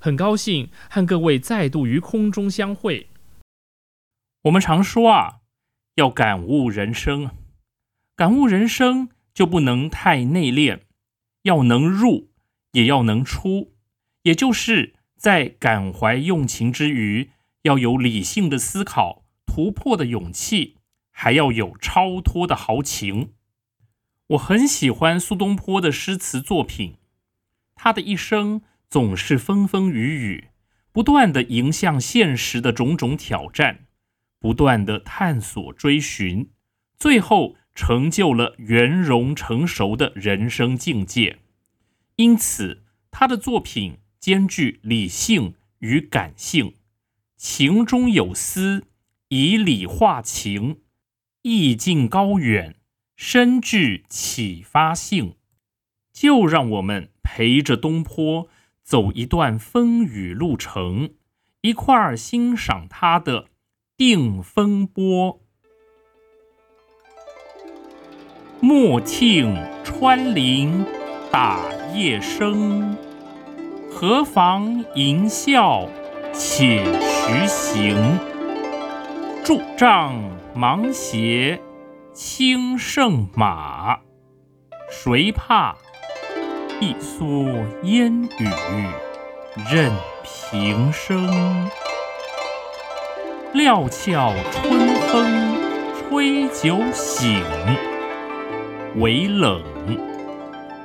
很高兴和各位再度于空中相会。我们常说啊，要感悟人生，感悟人生就不能太内敛，要能入，也要能出，也就是在感怀用情之余，要有理性的思考、突破的勇气，还要有超脱的豪情。我很喜欢苏东坡的诗词作品，他的一生。总是风风雨雨，不断的迎向现实的种种挑战，不断的探索追寻，最后成就了圆融成熟的人生境界。因此，他的作品兼具理性与感性，情中有思，以理化情，意境高远，深具启发性。就让我们陪着东坡。走一段风雨路程，一块儿欣赏他的《定风波》。莫听穿林打叶声，何妨吟啸且徐行。拄杖芒鞋轻胜马，谁怕？一蓑烟雨任平生，料峭春风吹酒醒，微冷，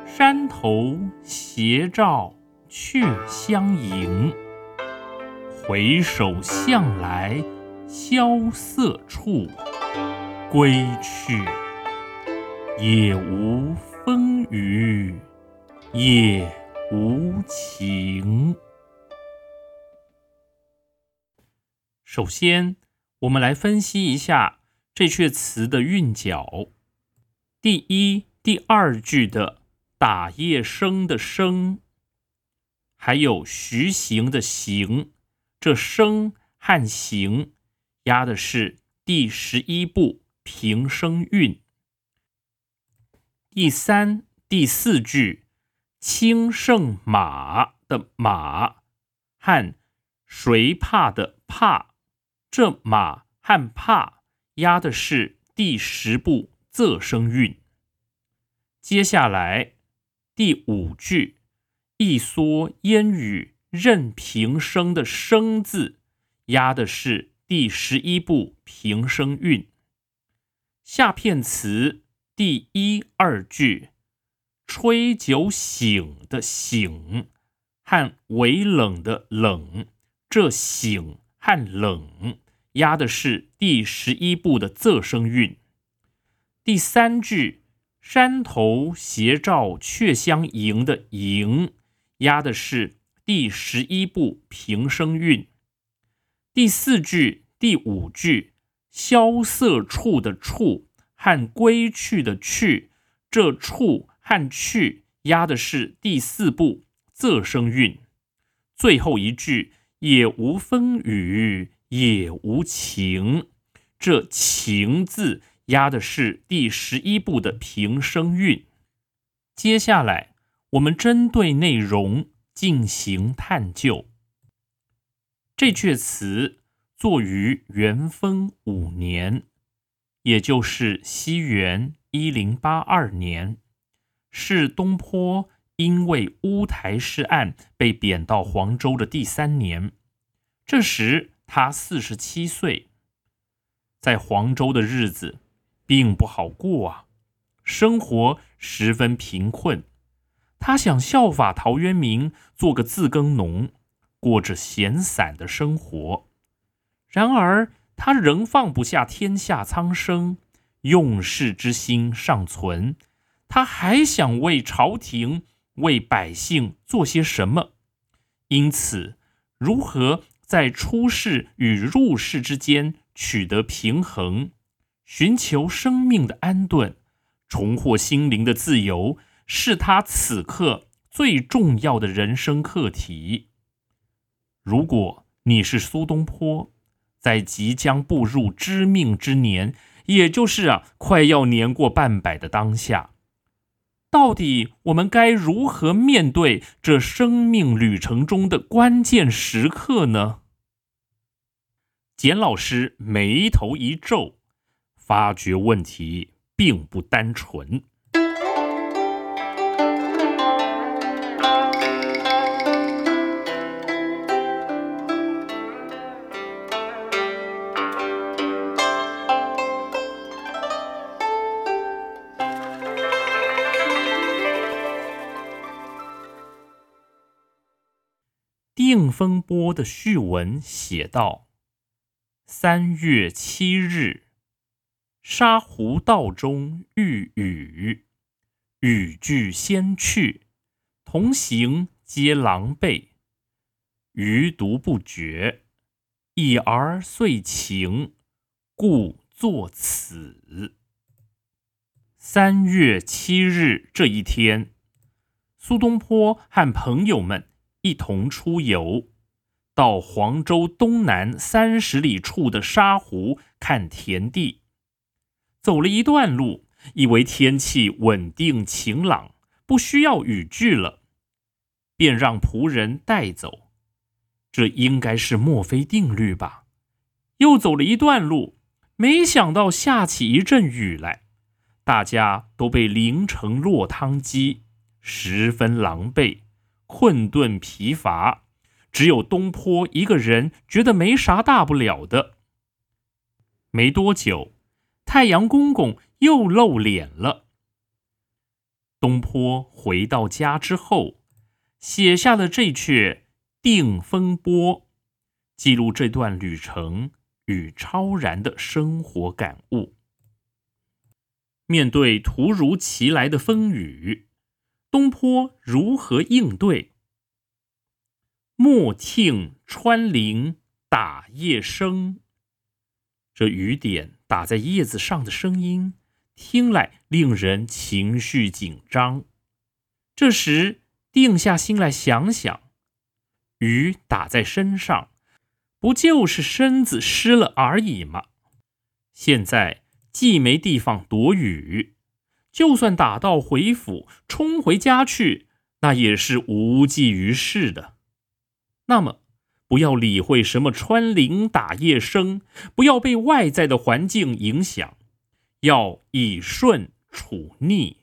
山头斜照却相迎。回首向来萧瑟处，归去，也无风雨。也无情。首先，我们来分析一下这阙词的韵脚。第一、第二句的“打叶声”的“声”，还有“徐行”的“行”，这“声”和“行”押的是第十一部平声韵。第三、第四句。轻胜马的马和谁怕的怕，这马和怕押的是第十部仄声韵。接下来第五句一蓑烟雨任平生的生字押的是第十一部平声韵。下片词第一二句吹酒醒的醒和微冷的冷，这醒和冷押的是第十一部的仄声韵。第三句山头斜照却相迎的迎押的是第十一部平声韵。第四句、第五句萧瑟处的处和归去的去，这处和去押的是第四部仄声韵。最后一句也无风雨也无晴，这晴字。押的是第十一部的平声韵。接下来，我们针对内容进行探究。这阙词作于元丰五年，也就是西元一零八二年，是东坡因为乌台诗案被贬到黄州的第三年。这时他四十七岁，在黄州的日子。并不好过啊，生活十分贫困。他想效法陶渊明，做个自耕农，过着闲散的生活。然而，他仍放不下天下苍生，用世之心尚存。他还想为朝廷、为百姓做些什么。因此，如何在出世与入世之间取得平衡？寻求生命的安顿，重获心灵的自由，是他此刻最重要的人生课题。如果你是苏东坡，在即将步入知命之年，也就是啊快要年过半百的当下，到底我们该如何面对这生命旅程中的关键时刻呢？简老师眉头一皱。发觉问题并不单纯。风波的序文写道：“三月七日。”沙湖道中遇雨，雨具先去，同行皆狼狈。余独不觉，已而遂晴，故作此。三月七日这一天，苏东坡和朋友们一同出游，到黄州东南三十里处的沙湖看田地。走了一段路，以为天气稳定晴朗，不需要雨具了，便让仆人带走。这应该是墨菲定律吧？又走了一段路，没想到下起一阵雨来，大家都被淋成落汤鸡，十分狼狈、困顿、疲乏。只有东坡一个人觉得没啥大不了的。没多久。太阳公公又露脸了。东坡回到家之后，写下了这阙《定风波》，记录这段旅程与超然的生活感悟。面对突如其来的风雨，东坡如何应对？莫听穿林打叶声，这雨点。打在叶子上的声音，听来令人情绪紧张。这时，定下心来想想，雨打在身上，不就是身子湿了而已吗？现在既没地方躲雨，就算打道回府，冲回家去，那也是无济于事的。那么。不要理会什么穿林打叶声，不要被外在的环境影响，要以顺处逆，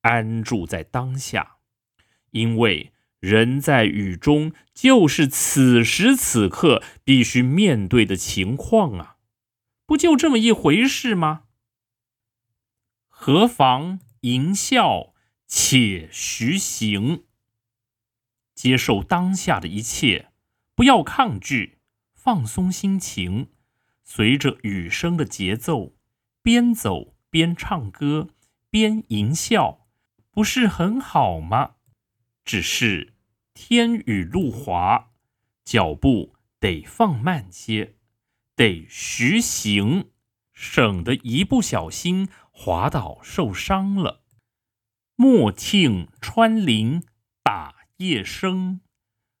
安住在当下。因为人在雨中，就是此时此刻必须面对的情况啊，不就这么一回事吗？何妨吟啸且徐行。接受当下的一切，不要抗拒，放松心情，随着雨声的节奏，边走边唱歌，边吟笑，不是很好吗？只是天雨路滑，脚步得放慢些，得徐行，省得一不小心滑倒受伤了。莫听穿林打。叶声，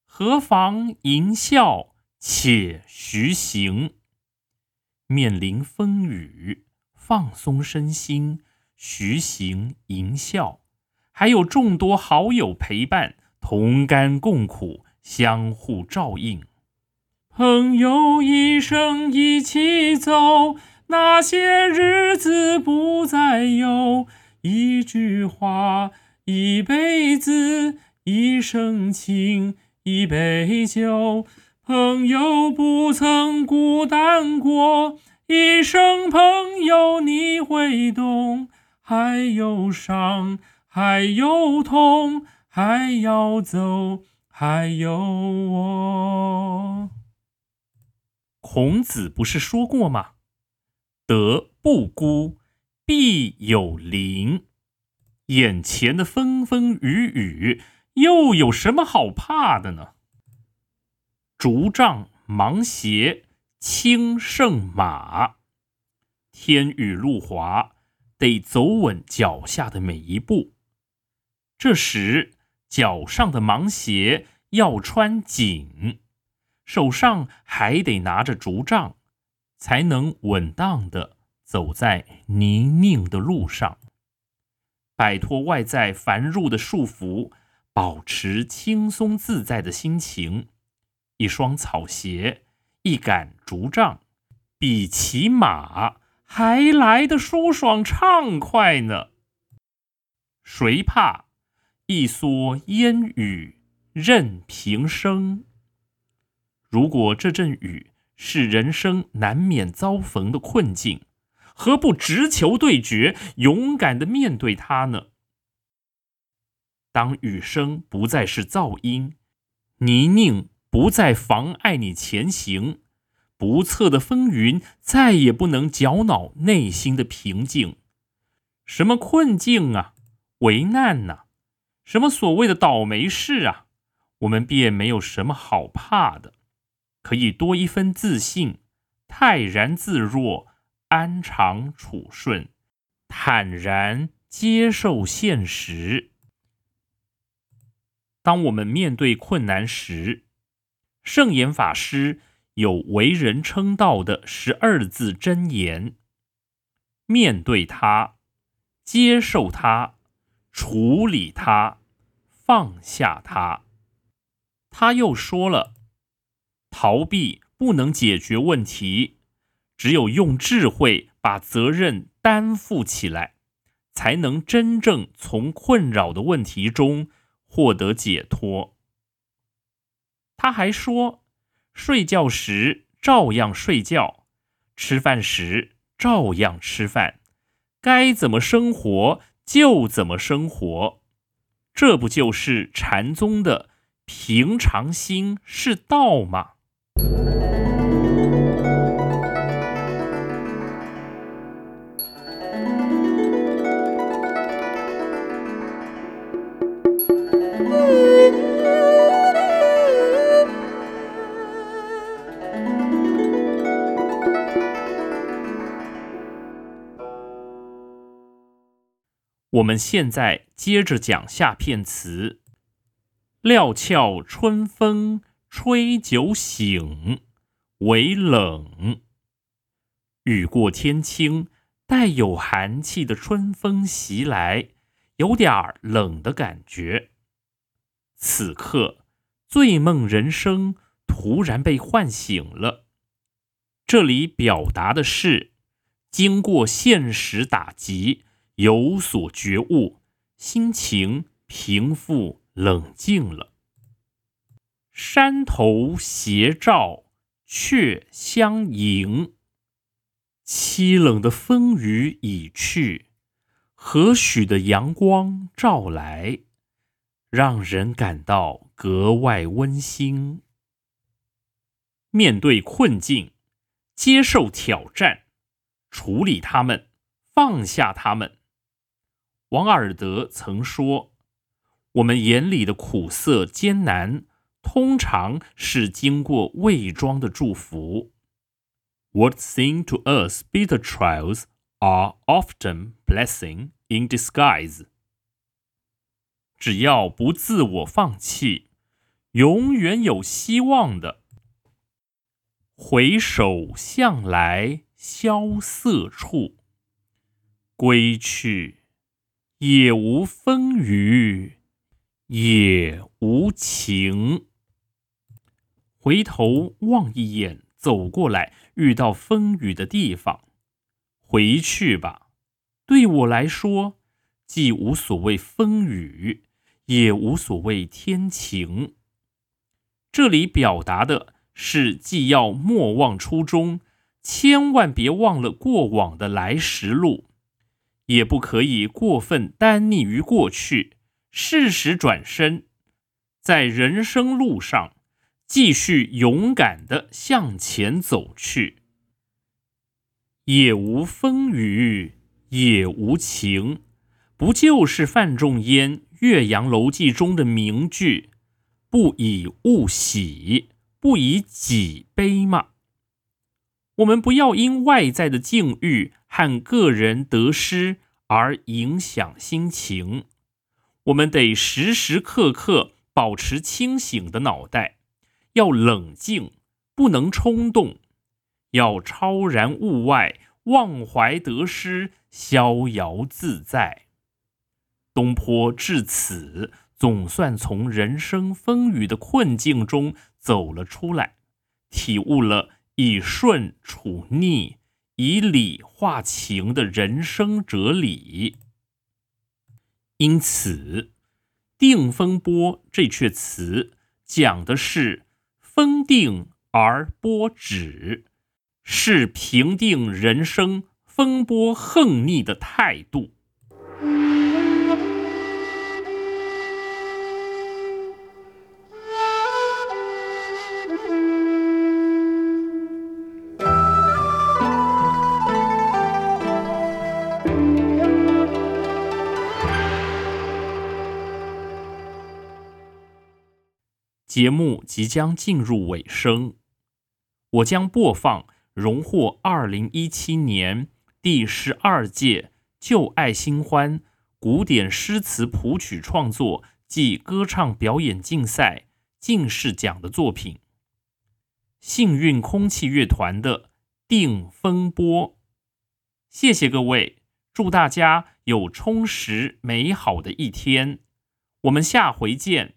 何妨吟啸且徐行。面临风雨，放松身心，徐行吟啸，还有众多好友陪伴，同甘共苦，相互照应。朋友一生一起走，那些日子不再有。一句话，一辈子。一生情，一杯酒，朋友不曾孤单过。一生朋友你会懂，还有伤，还有痛，还要走，还有我。孔子不是说过吗？德不孤，必有邻。眼前的风风雨雨。又有什么好怕的呢？竹杖芒鞋轻胜马，天雨路滑，得走稳脚下的每一步。这时脚上的芒鞋要穿紧，手上还得拿着竹杖，才能稳当的走在泥泞的路上，摆脱外在繁缛的束缚。保持轻松自在的心情，一双草鞋，一杆竹杖，比骑马还来得舒爽畅快呢。谁怕一蓑烟雨任平生？如果这阵雨是人生难免遭逢的困境，何不直球对决，勇敢的面对它呢？当雨声不再是噪音，泥泞不再妨碍你前行，不测的风云再也不能搅恼内心的平静。什么困境啊，危难呐，什么所谓的倒霉事啊，我们便没有什么好怕的，可以多一分自信，泰然自若，安常处顺，坦然接受现实。当我们面对困难时，圣严法师有为人称道的十二字真言：面对它，接受它，处理它，放下它。他又说了，逃避不能解决问题，只有用智慧把责任担负起来，才能真正从困扰的问题中。获得解脱。他还说，睡觉时照样睡觉，吃饭时照样吃饭，该怎么生活就怎么生活。这不就是禅宗的平常心是道吗？我们现在接着讲下片词：料峭春风吹酒醒，微冷。雨过天青，带有寒气的春风袭来，有点冷的感觉。此刻，醉梦人生突然被唤醒了。这里表达的是，经过现实打击。有所觉悟，心情平复冷静了。山头斜照却相迎，凄冷的风雨已去，何许的阳光照来，让人感到格外温馨。面对困境，接受挑战，处理他们，放下他们。王尔德曾说：“我们眼里的苦涩艰难，通常是经过伪装的祝福。” What seem to us bitter trials are often blessing in disguise。只要不自我放弃，永远有希望的。回首向来萧瑟处，归去，也无风雨也无晴。回头望一眼，走过来遇到风雨的地方。回去吧，对我来说，既无所谓风雨，也无所谓天晴。这里表达的是，既要莫忘初衷，千万别忘了过往的来时路，也不可以过分耽溺于过去，适时转身，在人生路上继续勇敢的向前走去。也无风雨也无晴，不就是范仲淹《岳阳楼记》中的名句“不以物喜，不以己悲”吗？我们不要因外在的境遇和个人得失而影响心情，我们得时时刻刻保持清醒的脑袋，要冷静，不能冲动。要超然物外，忘怀得失，逍遥自在。东坡至此，总算从人生风雨的困境中走了出来，体悟了以顺处逆、以理化情的人生哲理。因此，“定风波”这阙词讲的是风定而波止。是平定人生风波横逆的态度。节目即将进入尾声，我将播放。荣获二零一七年第十二届旧爱新欢古典诗词谱曲创作暨歌唱表演竞赛进士奖的作品，幸运空气乐团的《定风波》。谢谢各位，祝大家有充实美好的一天，我们下回见。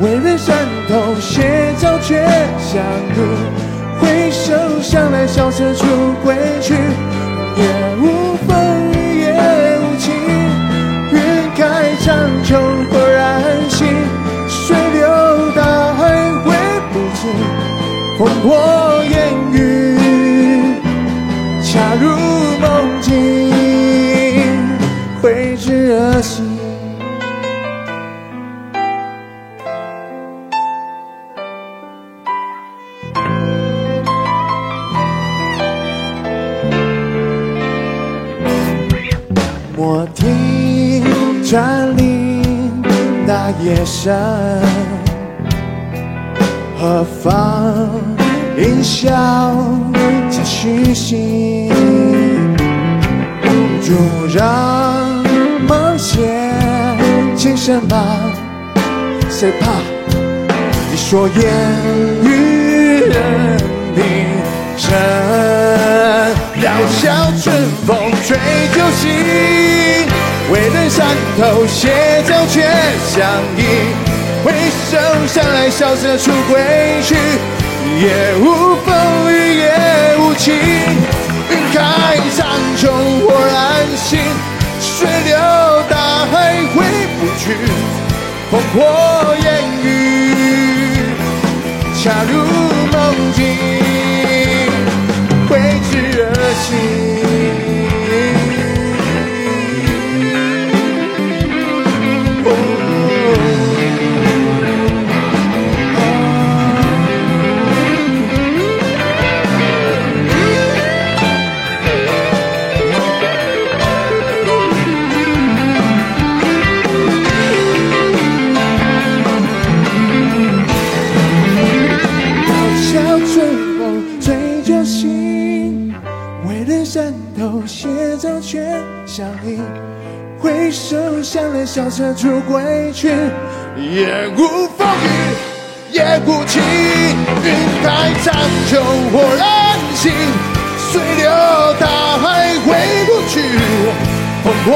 为人山头写照却相遇，回首向来萧瑟处归去，也无风雨也无晴，云开苍穹豁然醒，水流大海回不去，风波。让梦险情深吧，谁怕？你说烟雨人定身，渺小春风吹酒醒，为人山头斜照却相迎。回首向来萧瑟出归去，也无风雨也无晴。开苍穹豁然醒，水流大海回不去，烽火烟雨。恰如梦境，也无风雨也无晴。云开苍穹我任性，随流大海回不去，风过